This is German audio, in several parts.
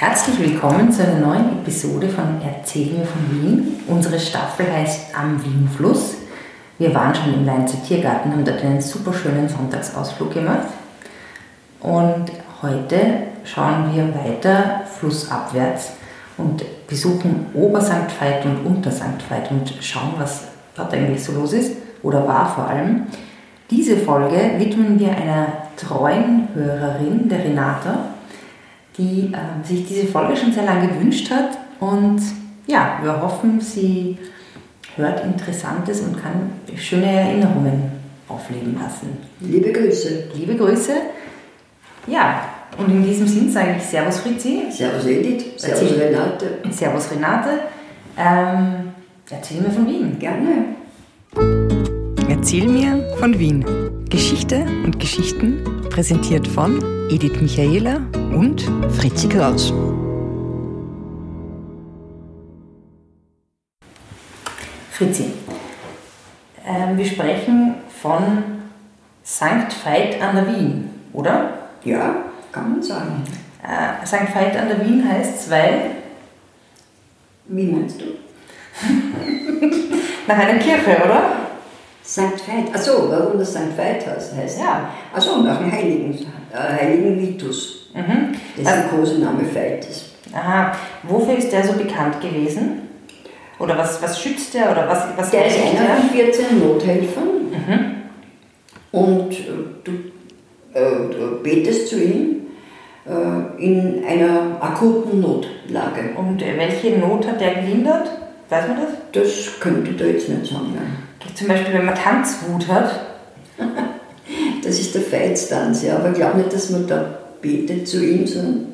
Herzlich willkommen zu einer neuen Episode von Erzähl mir von Wien. Unsere Staffel heißt Am Wienfluss. Wir waren schon im Leinzer Tiergarten, haben dort einen super schönen Sonntagsausflug gemacht. Und heute schauen wir weiter flussabwärts und besuchen Obersankt Veit und Untersankt Veit und schauen, was dort eigentlich so los ist oder war vor allem. Diese Folge widmen wir einer treuen Hörerin, der Renata, die äh, sich diese Folge schon sehr lange gewünscht hat. Und ja, wir hoffen, sie hört Interessantes und kann schöne Erinnerungen aufleben lassen. Liebe Grüße. Liebe Grüße. Ja, und in diesem Sinn sage ich Servus Fritzi. Servus Edith. Servus Erzähl- Renate. Servus Renate. Ähm, erzähl mir von Wien. Gerne. Erzähl mir von Wien. Geschichte und Geschichten präsentiert von Edith Michaela und Fritzi Kraus. Fritzi, ähm, wir sprechen von St. Veit an der Wien, oder? Ja, kann man sagen. Äh, St. Veit an der Wien heißt weil Wie meinst du? nach einer Kirche, oder? St. Veit. Achso, warum das St. Veit heißt. heißt. Ja. Achso, nach dem Heiligen, äh, Heiligen Vitus. Mhm. Das ist der Kosename Veites. Aha. Wofür ist der so bekannt gewesen? Oder was, was schützt der? Oder was, was Der ist einer von 14 Nothelfern. Und äh, du, äh, du betest zu ihm äh, in einer akuten Notlage. Und äh, welche Not hat der gelindert? Weiß man das? Das könnte ich da jetzt nicht sagen. Nein. Zum Beispiel, wenn man Tanzwut hat. Das ist der Veitstanz, ja, aber ich glaube nicht, dass man da betet zu ihm, sondern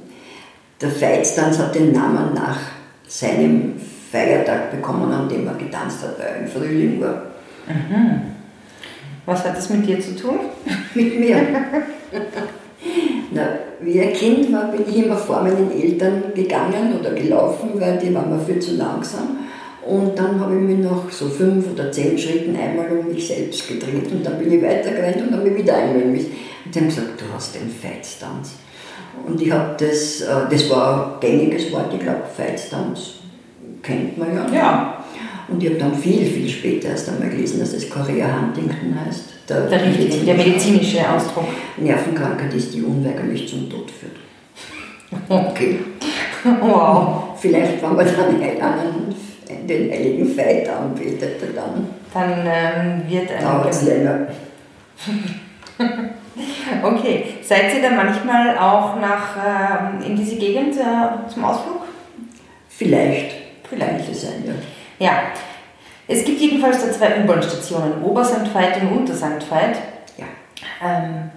der Veitstanz hat den Namen nach seinem Feiertag bekommen, an dem er getanzt hat, weil er im Frühling war. Was hat das mit dir zu tun? Mit mir. Na, wie ein Kind war, bin ich immer vor meinen Eltern gegangen oder gelaufen, weil die waren mir viel zu langsam. Und dann habe ich mich nach so fünf oder zehn Schritten einmal um mich selbst gedreht und dann bin ich weitergerannt und dann bin ich wieder einmal um mich. Und die haben gesagt, du hast den Feitstanz. Und ich habe das, äh, das war ein gängiges Wort, ich glaube, Feitstanz kennt man ja. Ja. Und ich habe dann viel, viel später erst einmal gelesen, dass es Korea Huntington heißt. Der, richtige, der medizinische Ausdruck. Nervenkrankheit ist, die unweigerlich zum Tod führt. Okay. Wow. Vielleicht, wenn man dann einen, den heiligen Veit anbetet, dann Dann ähm, wird dauert es ein. länger. Okay. Seid ihr dann manchmal auch nach, ähm, in diese Gegend äh, zum Ausflug? Vielleicht. Vielleicht es sein, ja. Ja. Es gibt jedenfalls da zwei U-Bahn-Stationen, Ober-St. Veit und Unter-St. Veit. ja. Ähm,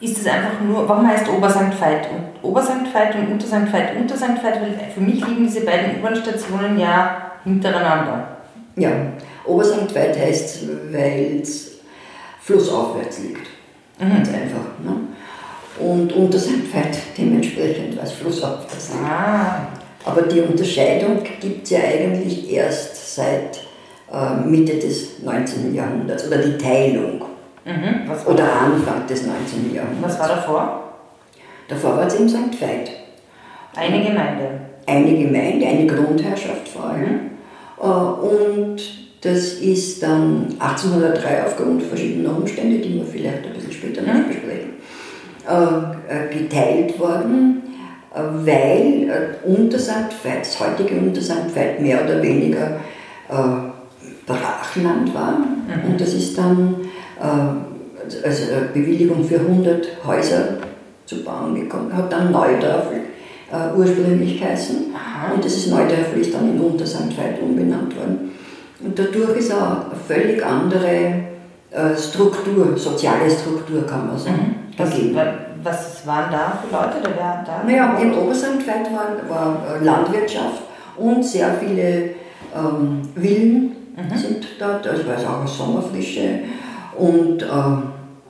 ist es einfach nur, warum heißt Ober-St. Veit und Ober-St. Veit und Unter-St. Veit Unter-St. Veit? Weil für mich liegen diese beiden U-Bahn-Stationen ja hintereinander. Ja, Obersankt Veit heißt, weil es flussaufwärts liegt. Ganz einfach. Ne? Und Untersankt Veit dementsprechend, weil es flussaufwärts liegt. Ah, Aber die Unterscheidung gibt es ja eigentlich erst seit äh, Mitte des 19. Jahrhunderts oder die Teilung mhm. oder Anfang des 19. Jahrhunderts. was war davor? Davor war es eben St. Veit. Eine Gemeinde. Eine Gemeinde, eine Grundherrschaft vor allem. Äh, Und das ist dann 1803 aufgrund verschiedener Umstände, die wir vielleicht ein bisschen später noch besprechen, äh, äh, geteilt worden, weil äh, Untersankt Veit, das heutige Untersankt Veit mehr oder weniger Brachland war. Und das ist dann also eine Bewilligung für 100 Häuser zu bauen gekommen, hat dann Neudörfel äh, ursprünglich geheißen. Und dieses Neudörfel ist dann in Untersankt Veit umbenannt worden. Und dadurch ist auch eine völlig andere äh, Struktur, soziale Struktur, kann man sagen, Was, gegeben. was waren da für Leute? Oder wer da? Naja, in Obersankt Veit war, war äh, Landwirtschaft und sehr viele ähm, Villen sind dort, das war also auch aus Sommerfrische und ähm,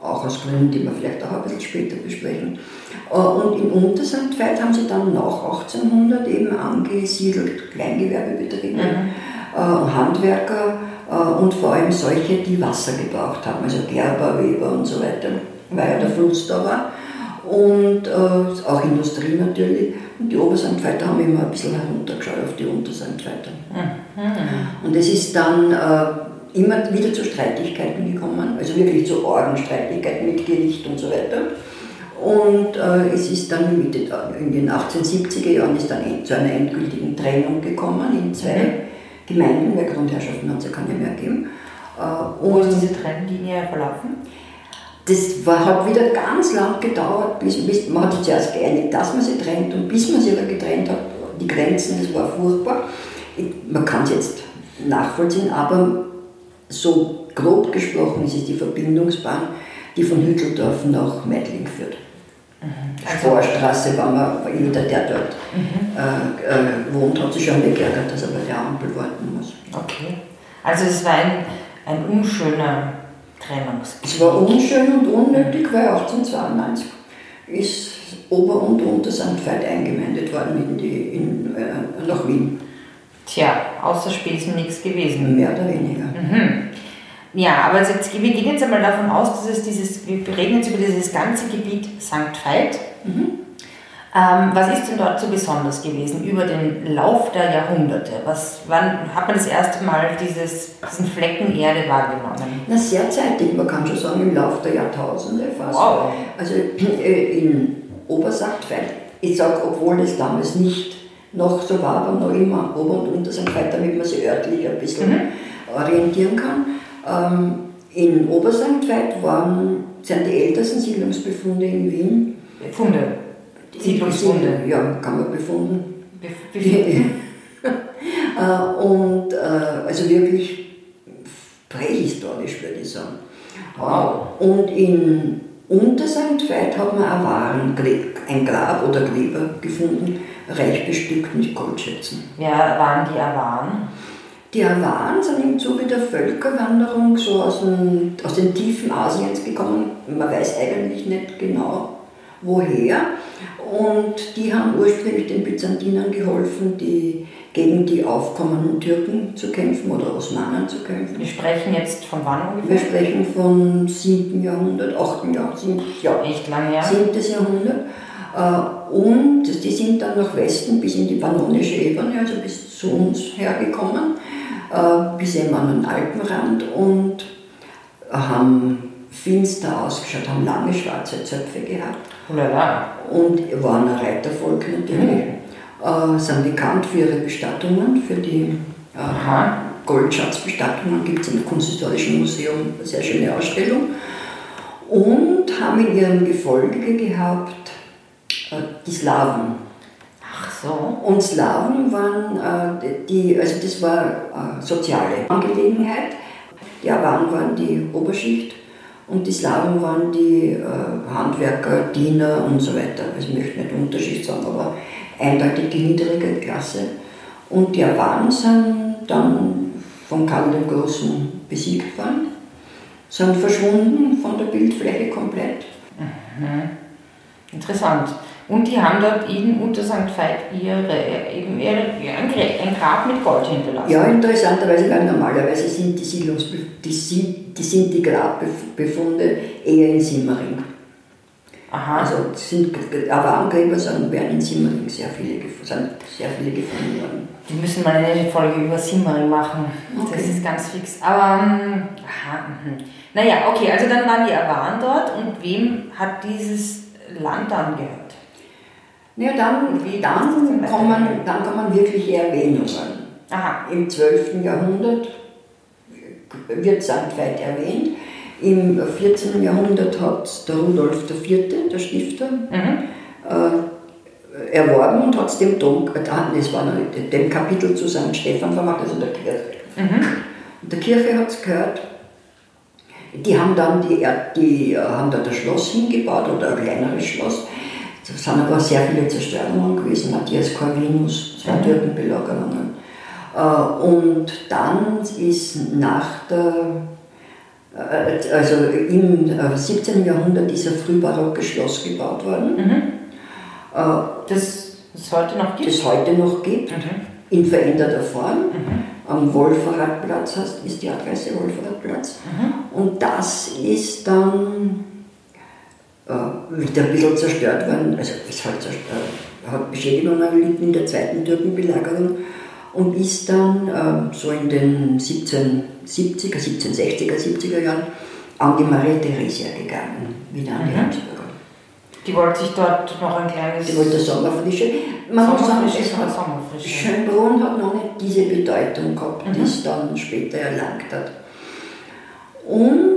auch aus Gründen, die wir vielleicht auch ein bisschen später besprechen. Äh, Und in Untersankt Veit haben sie dann nach 1800 eben angesiedelt Kleingewerbebetriebe, äh, Handwerker äh, und vor allem solche, die Wasser gebraucht haben, also Gerber, Weber und so weiter, weil ja der Fluss da war. und äh, auch Industrie natürlich. Und die Obersandweiter haben immer ein bisschen heruntergeschaut auf die Untersandweiter. Mhm. Und es ist dann äh, immer wieder zu Streitigkeiten gekommen, also wirklich zu Ordenstreitigkeiten mit Gericht und so weiter. Und äh, es ist dann Mitte, in den 1870er Jahren ist dann zu einer endgültigen Trennung gekommen in zwei mhm. Gemeinden, weil Grundherrschaften hat es ja keine mehr gegeben. Äh, Wo ist diese Trennlinie verlaufen? Das war, hat wieder ganz lang gedauert, bis, bis man hat sich zuerst geeinigt, dass man sie trennt und bis man sie aber getrennt hat, die Grenzen, das war furchtbar. Man kann es jetzt nachvollziehen, aber so grob gesprochen ist es die Verbindungsbahn, die von Hütteldorf nach Meidling führt. Mhm. Also Vorstraße, wenn man, jeder, der dort mhm. äh, äh, wohnt, hat sich schon geärgert, dass er bei der Ampel warten muss. Okay. Also es war ein, ein unschöner Trennungsgebiet. Es war unschön und unnötig, weil 1892 ist Ober- und Untersandfeld eingemeindet worden in die, in, äh, nach Wien. Tja, außer Spesen nichts gewesen. Mehr oder weniger. Mhm. Ja, aber also jetzt, wir gehen jetzt einmal davon aus, dass es dieses, wir reden jetzt über dieses ganze Gebiet St. Veit. Mhm. Ähm, was ist denn dort so besonders gewesen über den Lauf der Jahrhunderte? Was, wann hat man das erste Mal dieses, diesen Flecken Erde wahrgenommen? Na, sehr zeitig, man kann schon sagen, im Lauf der Jahrtausende fast. Wow. Also äh, in Obersachtfeld, ich sage, obwohl es damals nicht noch so war, aber noch immer Ober- und Untersachtfeld, damit man sich örtlich ein bisschen mhm. orientieren kann. Ähm, in Obersachtfeld waren, sind die ältesten Siedlungsbefunde in Wien. Funde? Siedlungsfunde, ja, kann man befunden. Befunden. Äh, und äh, also wirklich prähistorisch, würde ich sagen. Wow. Und in Untersandweit hat man ein, Waren, ein Grab oder Gräber gefunden, reich bestückt mit Goldschätzen. Wer waren die Awaren? Die Awaren sind im Zuge der Völkerwanderung so aus den, aus den Tiefen Asiens gekommen. Man weiß eigentlich nicht genau, woher. Und die haben ursprünglich den Byzantinern geholfen, die, gegen die aufkommenden Türken zu kämpfen oder Osmanen zu kämpfen. Wir sprechen jetzt von wann ungefähr? Wir sprechen vom 7. Jahrhundert, 8. Jahrhundert, 7. Ja, Echt lange her. 7. Jahrhundert. Äh, und die sind dann nach Westen bis in die Pannonische Ebene, also bis zu uns hergekommen, äh, bis eben an den Alpenrand und haben finster ausgeschaut, haben lange schwarze Zöpfe gehabt. Lala. Und waren ein Reitervolk natürlich. Mhm. Äh, sind bekannt für ihre Bestattungen, für die äh, Goldschatzbestattungen. Gibt es im Kunsthistorischen Museum eine sehr schöne Ausstellung. Und haben in ihrem Gefolge gehabt äh, die Slawen. So. Und Slawen waren äh, die, also das war äh, soziale Angelegenheit. Die Awan waren die Oberschicht und die Slawen waren die äh, Handwerker, Diener und so weiter. Also ich möchte nicht Unterschicht sagen, aber eindeutig die niedrige Klasse. Und die Awaren sind dann von Karl dem Großen besiegt worden, sind verschwunden von der Bildfläche komplett. Mhm. Interessant. Und die haben dort in Unter St. Veit ihre, eben ihre, ein Grab mit Gold hinterlassen. Ja, interessanterweise, weil normalerweise sind die Siedlungsbe die, die, sind die Grabbefunde eher in Simmering. Aha. Also sind Avarengräber sind, werden in Simmering sehr viele, sind sehr viele gefunden worden. Wir müssen mal eine Folge über Simmering machen. Okay. Das ist ganz fix. Aber, ähm, aha, mh. naja, okay, also dann waren die Awaren dort und wem hat dieses Land dann gehört? Ja, dann, dann, kommen, dann kommen wirkliche Erwähnungen. Aha. Im 12. Jahrhundert wird St. Veit erwähnt. Im 14. Jahrhundert hat der Rudolf IV., der Stifter, mhm. äh, erworben und hat es dem Dom, äh, war noch, dem Kapitel zu St. Stephan vermacht, also der Kirche. Mhm. Und der Kirche hat es gehört. Die haben dann die, die, äh, haben da das Schloss hingebaut oder ein kleineres Schloss es sind aber sehr viele Zerstörungen gewesen, Matthias Corvinus, zwei mhm. Türkenbelagerungen. Äh, und dann ist nach der, äh, also im 17. Äh, Jahrhundert ist ein frühbarockes Schloss gebaut worden. Mhm. Das es heute noch gibt? Das heute noch gibt, mhm. in veränderter Form. Mhm. Am Wolferradplatz heißt, ist die Adresse Wolferradplatz. Mhm. Und das ist dann wieder ein bisschen zerstört worden, also ist halt zerstört, hat Beschädigungen erlitten in der zweiten Türkenbelagerung und ist dann äh, so in den 1770er, 1760er, 70er Jahren an die Maria Theresia gegangen, wieder an die mhm. Habsburger. Die wollte sich dort noch ein kleines. Die wollte Sommerfrische. Man Sommerfrische muss sagen, es hat, Sommerfrische. Schönbrunn hat noch nicht diese Bedeutung gehabt, mhm. die es dann später erlangt hat. Und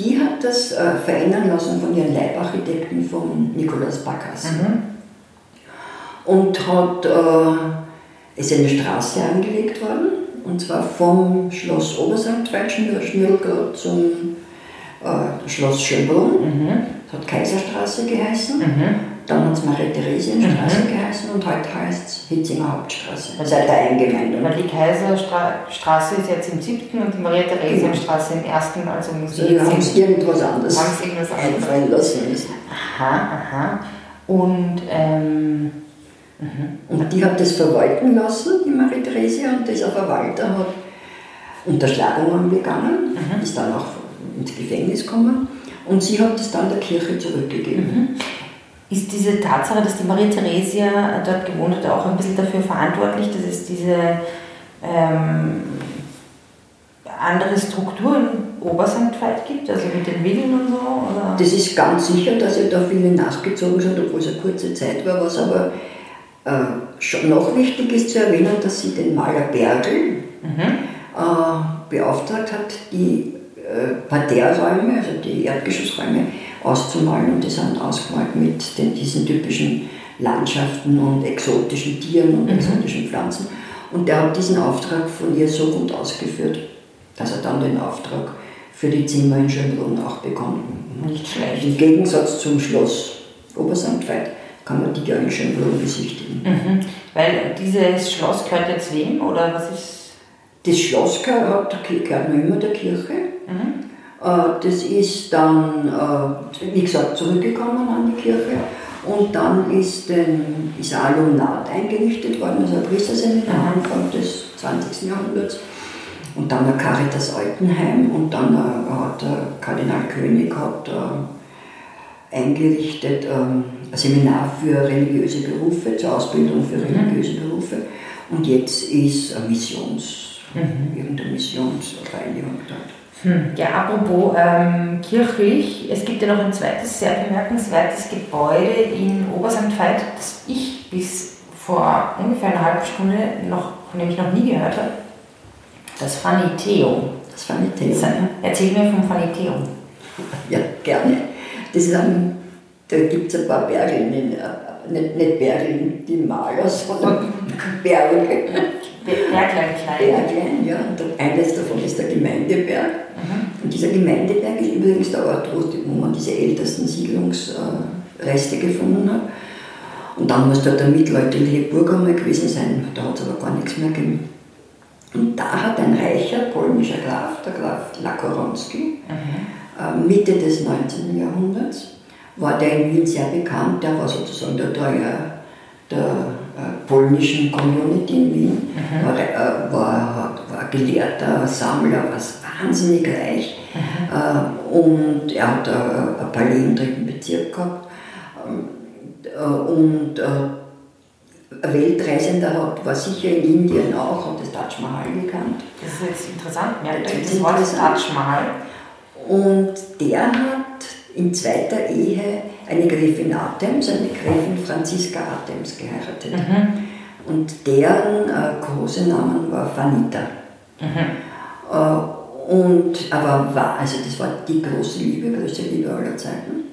die hat das äh, verändern lassen von ihren Leibarchitekten von Nikolaus Bacchus. Mhm. Und hat, äh, ist eine Straße angelegt worden, und zwar vom Schloss Obersankt Schnürlgrad zum äh, Schloss Schönbrunn. Mhm. Das hat Kaiserstraße geheißen. Mhm. Dann hat es Maria-Theresien-Straße mhm. geheißen und heute heißt es Hitzinger Hauptstraße. Seit der Eingemeindung. Weil die Kaiserstraße ist jetzt im siebten und die Maria-Theresien-Straße im ersten, also muss wir haben es irgendwas anderes einfallen lassen müssen. Aha, aha. Und, ähm, mhm. und die hat das verwalten lassen, die Maria-Theresia, und dieser Verwalter hat Unterschlagungen begangen, mhm. ist dann auch ins Gefängnis gekommen und sie hat es dann der Kirche zurückgegeben. Mhm. Ist diese Tatsache, dass die Maria Theresia dort gewohnt hat, auch ein bisschen dafür verantwortlich, dass es diese ähm, andere Struktur in Obersanktweit gibt, also mit den Villen und so? Oder? Das ist ganz sicher, dass er da viele nachgezogen sind, obwohl es eine kurze Zeit war, was aber äh, schon noch wichtig ist zu erwähnen, dass sie den Maler Bergel mhm. äh, beauftragt hat, die äh, Parterräume, also die Erdgeschossräume, auszumalen und die sind ausgemalt mit den, diesen typischen Landschaften und exotischen Tieren und mhm. exotischen Pflanzen. Und der hat diesen Auftrag von ihr so gut ausgeführt, dass er dann den Auftrag für die Zimmer in Schönbrunn auch bekommen. Nicht schlecht. Im Gegensatz zum Schloss Obersamtweit kann man die ja in Schönbrunn besichtigen. Mhm. Weil dieses Schloss gehört jetzt wem oder was ist? Das Schloss gehört, gehört noch immer der Kirche. Mhm. Äh, das ist dann, äh, wie gesagt, zurückgekommen an die Kirche. Und dann ist, ein, ist ein Alumnat eingerichtet worden, also ein Priesterseminar Anfang des 20. Jahrhunderts. Und dann ein Caritas Altenheim und dann hat der Kardinal König hat äh, eingerichtet ähm, ein Seminar für religiöse Berufe, zur Ausbildung für mhm. religiöse Berufe. Und jetzt ist ein Missions, mhm. irgendeine Missionsvereinigung dort. Hm. Ja, apropos ähm, kirchlich, es gibt ja noch ein zweites sehr bemerkenswertes Gebäude in Obersankt Veit, das ich bis vor ungefähr einer halben Stunde noch, von dem ich noch nie gehört habe. Das Faniteum. Das Faniteum. Erzähl mir vom Faniteum. Ja, gerne. Das ist ein, da gibt es ein paar Berge, nicht, nicht Berge, die Maler, sondern Berge. Berglein klein. Berglein, ja. Und eines davon ist der Gemeindeberg. Mhm. Und dieser Gemeindeberg ist übrigens der Ort, wo man diese ältesten Siedlungsreste gefunden hat. Und dann muss dort eine mittelalterliche Burg einmal gewesen sein, da hat es aber gar nichts mehr gegeben. Und da hat ein reicher polnischer Graf, der Graf Lakoronski, mhm. Mitte des 19. Jahrhunderts, war der in Wien sehr bekannt, der war sozusagen der der äh, polnischen Community in Wien, mhm. war, äh, war, war Gelehrter, Sammler, war wahnsinnig reich mhm. äh, und er hat äh, ein Palais im dritten Bezirk gehabt ähm, äh, und äh, Weltreisender hat, war sicher in Indien auch, hat das Taj Mahal gekannt. Das ist jetzt interessant, ja, das, das war das Taj Mahal. Und der hat in zweiter Ehe eine Gräfin Atems, eine Gräfin Franziska Atems geheiratet. Mhm. Und deren äh, Kosenamen war Vanita. Mhm. Äh, und, aber war, also das war die große Liebe, größte Liebe aller Zeiten.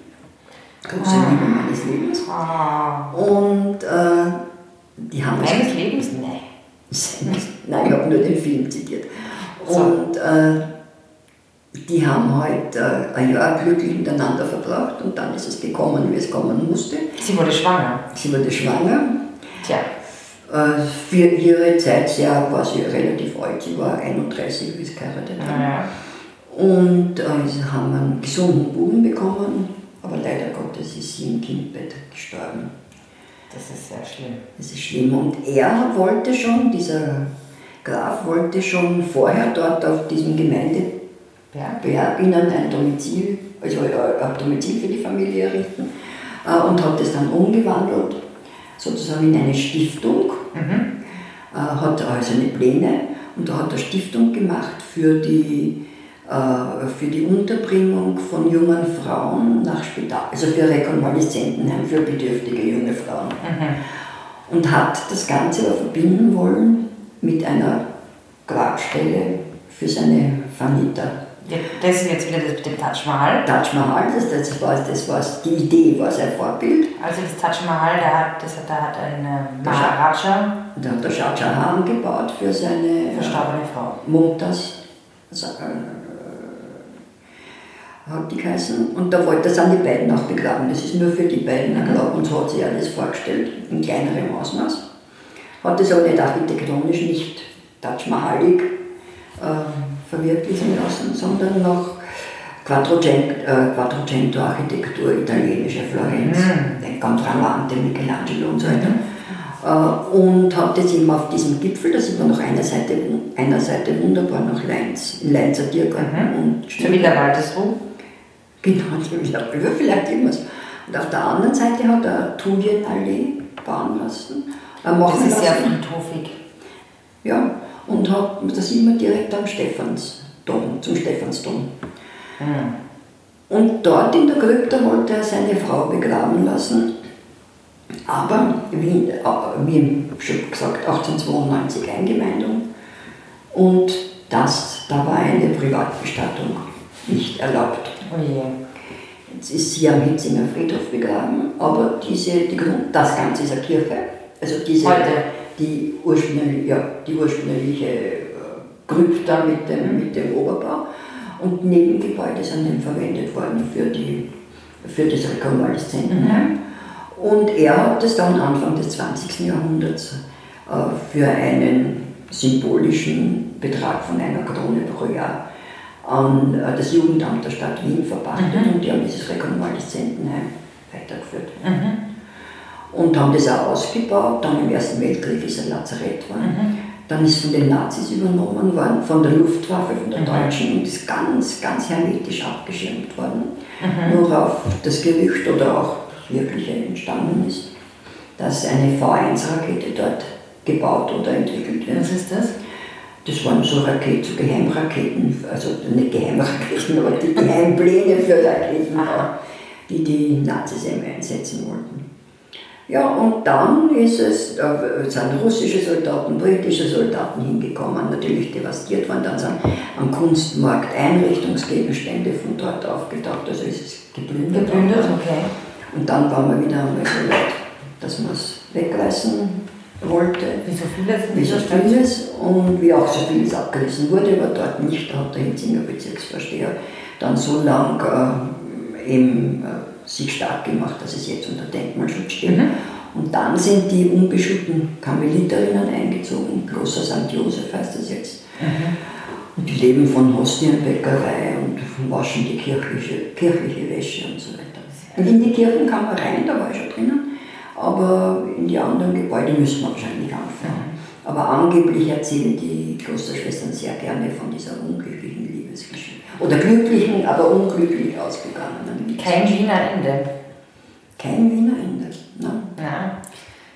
Große ah. Liebe meines Lebens. Ah. Und äh, die haben. Meines Lebens? Nein. Nein, ich habe nur den Film zitiert. So. Und äh, die haben halt äh, ein Jahr glücklich miteinander verbracht und dann ist es gekommen, wie es kommen musste. Sie wurde schwanger. Sie wurde schwanger. Tja. Äh, für ihre Zeit sehr, war sie relativ alt, sie war 31, wie sie geheiratet haben. Ja. Und äh, sie haben einen gesunden Buben bekommen, aber leider Gottes ist sie im Kindbett gestorben. Das ist sehr schlimm. Das ist schlimm. Und er wollte schon, dieser Graf wollte schon vorher dort auf diesem Gemeinde Berg, Berg ihnen ein Domizil also ein Domizil für die Familie errichten und hat das dann umgewandelt, sozusagen in eine Stiftung, mhm. hat also eine Pläne und da hat er Stiftung gemacht für die, für die Unterbringung von jungen Frauen nach Spital, also für Rekonvaleszentenheim für bedürftige junge Frauen. Mhm. Und hat das Ganze verbinden wollen mit einer Grabstelle für seine Vanita. Das ist jetzt wieder das mit dem Taj Mahal. Taj Mahal, das, das, war, das war die Idee, war sein Vorbild. Also das Taj Mahal, da hat, das, da hat ein äh, Maharaja. Da hat der Shah Jahan gebaut für seine verstorbene Frau. Mumtaz. Also, äh, hat die geheißen. Und da wollte er die beiden auch begraben. Das ist nur für die beiden Grab und so hat sich alles vorgestellt, in kleinerem Ausmaß. Hat das aber nicht architektonisch nicht Taj Mahalig äh, verwirklichen lassen, sondern noch Quattrocento-Architektur, äh, italienische Florenz, mhm. den Contralante, Michelangelo und so weiter. Äh, und hat das eben auf diesem Gipfel, da sieht man noch einer Seite, einer Seite wunderbar nach Leins, in Leinzer Tiergarten. Mhm. Zur Wielerwaldesruhe? Genau, die Wielerwaldesruhe, vielleicht immer so. Und auf der anderen Seite hat er Thulienallee bauen lassen. Das ist sehr friedhofig. Ja, und hat, das immer direkt am Stephansdom, zum Stephansdom. Mhm. Und dort in der Krypta wollte er seine Frau begraben lassen. Aber wie, wie schon gesagt, 1892 Eingemeindung. Und das, da war eine Privatbestattung nicht erlaubt. Oh je. Jetzt ist sie am Hitzinger Friedhof begraben, aber diese, die, das Ganze ist eine Kirche. Also diese, Heute die ursprüngliche, ja, die ursprüngliche äh, Krypta mit dem, mit dem Oberbau. Und Nebengebäude sind dann verwendet worden für, die, für das Rekonvaleszentenheim. Mhm. Und er hat das dann Anfang des 20. Jahrhunderts äh, für einen symbolischen Betrag von einer Krone pro Jahr an äh, das Jugendamt der Stadt Wien verpachtet mhm. und die haben dieses Rekonvaleszentenheim weitergeführt. Mhm und haben das auch ausgebaut. Dann im Ersten Weltkrieg ist ein Lazarett geworden. Mhm. Dann ist von den Nazis übernommen worden, von der Luftwaffe, von der mhm. Deutschen und ist ganz, ganz hermetisch abgeschirmt worden. Mhm. Nur auf das Gerücht oder auch das Wirkliche entstanden ist, dass eine V1-Rakete dort gebaut oder entwickelt wird. Was ist das? Das waren so Raketen, so Geheimraketen, also nicht Geheimraketen, aber die Geheimpläne für Raketen, die die Nazis einsetzen wollten. Ja, und dann ist es, da sind russische Soldaten, britische Soldaten hingekommen, natürlich devastiert worden, dann sind am Kunstmarkt Einrichtungsgegenstände von dort aufgetaucht, also ist es geplündert. Geplündert, okay. Und dann waren wir wieder einmal so weit, dass man es wegreißen wollte. Wie so vieles? Wie so vieles und wie auch so vieles abgerissen wurde, aber dort nicht, da hat der Hitzinger Bezirksvorsteher dann so lang äh, eben äh, sich stark gemacht, dass es jetzt unter Denkmalschutz steht. Mhm. Und dann sind die unbeschuldeten Karmeliterinnen eingezogen, Kloster St. Josef heißt das jetzt. Mhm. Und die leben von Hostienbäckerei und waschen die kirchliche, kirchliche Wäsche und so weiter. Und in die Kirchen kann man rein, da war ich schon drinnen, aber in die anderen Gebäude müssen wir wahrscheinlich anfangen. Mhm. Aber angeblich erzählen die Klosterschwestern sehr gerne von dieser unglücklichen Liebesgeschichte. Oder glücklichen, aber unglücklich ausgegangenen. Kein Wiener Ende. Kein Wiener Ende, nein.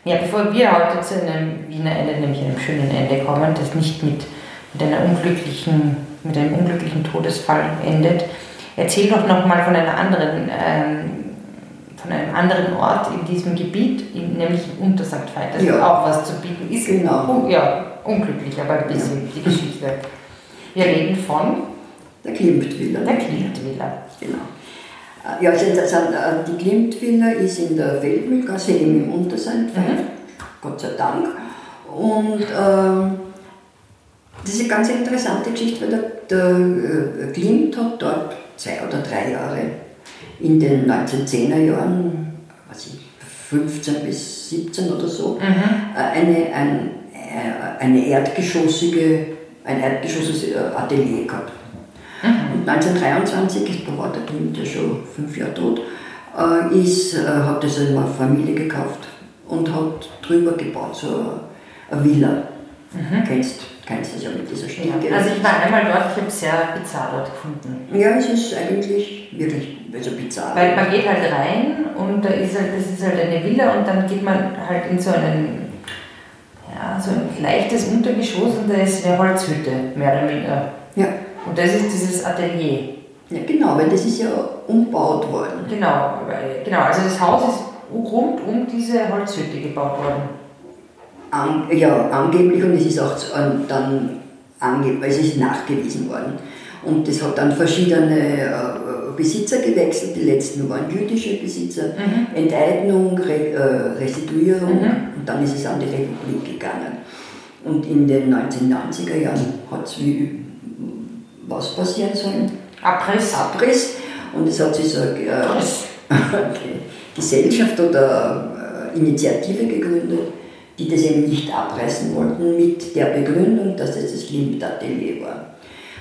Ja. ja, bevor wir heute zu einem Wiener Ende, nämlich einem schönen Ende kommen, das nicht mit, mit, einer unglücklichen, mit einem unglücklichen Todesfall endet, erzähl doch nochmal von einer anderen ähm, von einem anderen Ort in diesem Gebiet, nämlich in Untersankt Veit, das ja. auch was zu bieten ist. Genau. Ja, unglücklich, aber ein bisschen ja. die Geschichte. Wir reden von der Klimtvilla. Der Klimtvilla. Genau. Äh, ja, also äh, die Klimtvilla ist in der Feldmühlgasse eben im Unterseinfeld, mhm. Gott sei Dank. Und äh, das ist eine ganz interessante Geschichte, weil der, der äh, Klimt hat dort zwei oder drei Jahre in den 1910er Jahren, was ich, 15 bis 17 oder so, mhm. eine, ein, eine erdgeschossige, ein erdgeschossiges Atelier gehabt. Und 1923, da war der Kind ja schon fünf Jahre tot, äh, ist, äh, hat das eine Familie gekauft und hat drüber gebaut, so eine Villa. Mhm. Kennst, kennst das ja mit dieser Stiege. Ja. Also ich war einmal dort, ich habe sehr bizarr dort gefunden. Ja, es ist eigentlich wirklich also bizarr. Weil man geht halt rein und da ist halt, das ist halt eine Villa und dann geht man halt in so einen, ja, so ein leichtes Untergeschoss und da ist eine Holzhütte, mehr oder weniger. Ja. Und das ist dieses Atelier. Ja, genau, weil das ist ja umgebaut worden. Genau, weil, genau, also das Haus ist rund um diese Holzhütte gebaut worden. An, ja, angeblich und es ist auch dann ange, es ist nachgewiesen worden. Und es hat dann verschiedene äh, Besitzer gewechselt. Die letzten waren jüdische Besitzer. Mhm. Enteignung, Re, äh, Restituierung mhm. und dann ist es an die Republik gegangen. Und in den 1990er Jahren hat es wie was passieren sollen? Abriss. Abriss. Und es hat sich so eine äh, Gesellschaft oder äh, Initiative gegründet, die das eben nicht abreißen wollten, mit der Begründung, dass das das Klimt-Atelier war.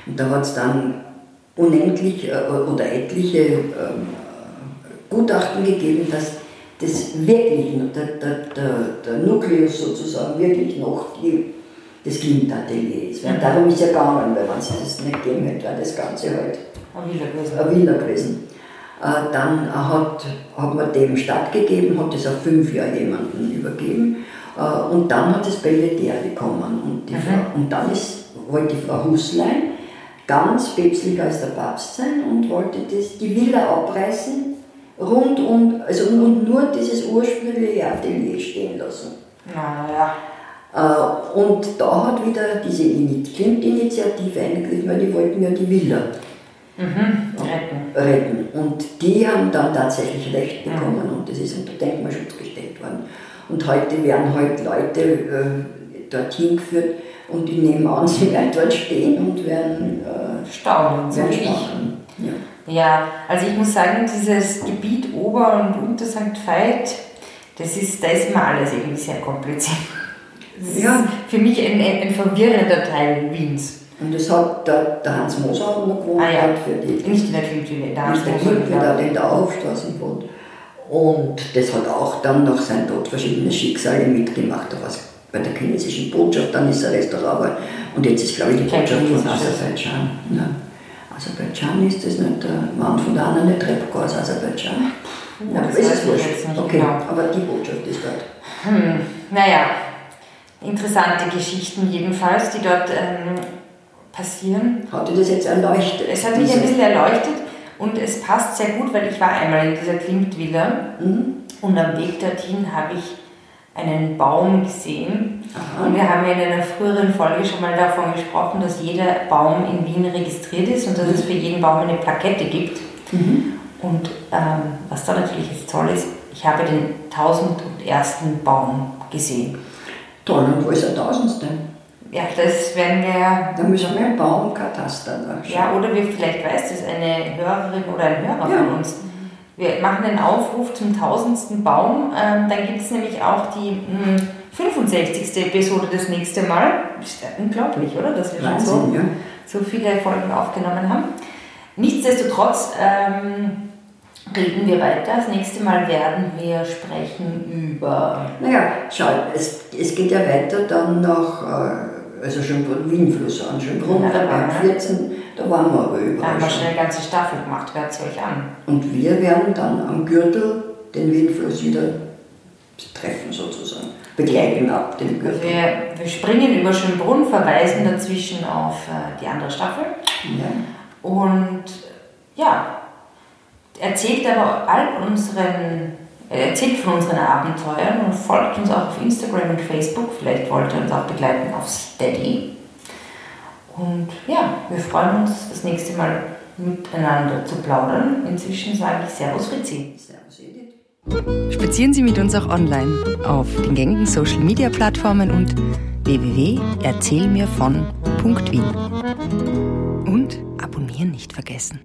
Und da hat es dann unendlich äh, oder etliche ähm, Gutachten gegeben, dass das wirklich, der, der, der, der Nukleus sozusagen, wirklich noch die, das Klimt-Atelier ist. Weil mhm. darum ist ja gegangen, weil wenn es das nicht gegeben hätte, wäre das Ganze halt eine Villa gewesen. Eine Villa gewesen. Äh, dann hat, hat man dem stattgegeben, hat es auf fünf Jahre jemanden übergeben äh, und dann hat das Belvedere bekommen. Und, die mhm. Frau, und dann ist, wollte die Frau Huslein ganz päpstlicher als der Papst sein und wollte das, die Villa abreißen, rund um, also und nur dieses ursprüngliche Atelier stehen lassen. Naja. Äh, und da hat wieder diese Klimt-Initiative eingegriffen, weil die wollten ja die Villa mhm. retten. retten. Und die haben dann tatsächlich Recht bekommen mhm. und das ist unter Denkmalschutz gestellt worden. Und heute werden halt Leute äh, dorthin geführt und die nehmen an, sie werden dort stehen und werden äh, staunen. So staunen. Ja. ja, also ich muss sagen, dieses Gebiet Ober- und Unter St. Veit, das ist, da ist immer alles irgendwie sehr kompliziert. Ja. für mich ein, ein verwirrender Teil Wiens. Und das hat der, der Hans Moser noch gewohnt ah, ja. für die. Nicht in der Klinkwiese, da Nicht in der in der Aufstraße gewohnt. Und das hat auch dann nach seinem Tod verschiedene Schicksale mitgemacht. Da war bei der chinesischen Botschaft, dann ist er Restaurant und jetzt ist, glaube ich, die Botschaft von Aserbaidschan. Ja. Aserbaidschan ist das nicht der Mann von der anderen, der Trepko aus Aserbaidschan. Ja, das ist es wurscht. Okay, genau. aber die Botschaft ist dort. Hm, naja, interessante Geschichten jedenfalls, die dort ähm, passieren. Hat dir das jetzt erleuchtet? Es hat mich ein bisschen erleuchtet und es passt sehr gut, weil ich war einmal in dieser Klimt-Villa mhm. und am Weg dorthin habe ich einen Baum gesehen. Aha. Und wir haben ja in einer früheren Folge schon mal davon gesprochen, dass jeder Baum in Wien registriert ist und dass mhm. es für jeden Baum eine Plakette gibt. Mhm. Und ähm, was da natürlich jetzt toll ist, ich habe den 1001. Baum gesehen. Toll, und wo ist der tausendste? Ja, das werden wir. Da müssen wir ein Baumkataster nachschauen. Ja, oder wie vielleicht weiß das eine Hörerin oder ein Hörer ja. von uns. Wir machen einen Aufruf zum tausendsten Baum. Ähm, dann gibt es nämlich auch die mh, hm, 65. Episode das nächste Mal. Ist ja unglaublich, oder? Dass wir Wahnsinn, schon so, ja. so viele Folgen aufgenommen haben. Nichtsdestotrotz ähm, reden wir weiter. Das nächste Mal werden wir sprechen über. Naja, schau, es, es geht ja weiter dann noch. Äh also schon Wienfluss an, schon runter ja, beim 14, da waren wir aber überall. Da haben wir schon eine ganze Staffel gemacht, hört es euch an. Und wir werden dann am Gürtel den Wienfluss wieder treffen sozusagen, begleiten ab den Gürtel. Wir, wir springen über Schönbrunn, verweisen dazwischen auf äh, die andere Staffel. Ja. Und ja, erzählt aber all unseren erzählt von unseren Abenteuern und folgt uns auch auf Instagram und Facebook. Vielleicht wollt ihr uns auch begleiten auf Steady. Und ja, wir freuen uns, das nächste Mal miteinander zu plaudern. Inzwischen sage ich Servus Fritzi. Servus Edith. Spazieren Sie mit uns auch online auf den gängigen Social Media Plattformen und www.erzählmirvon.wien. Und abonnieren nicht vergessen.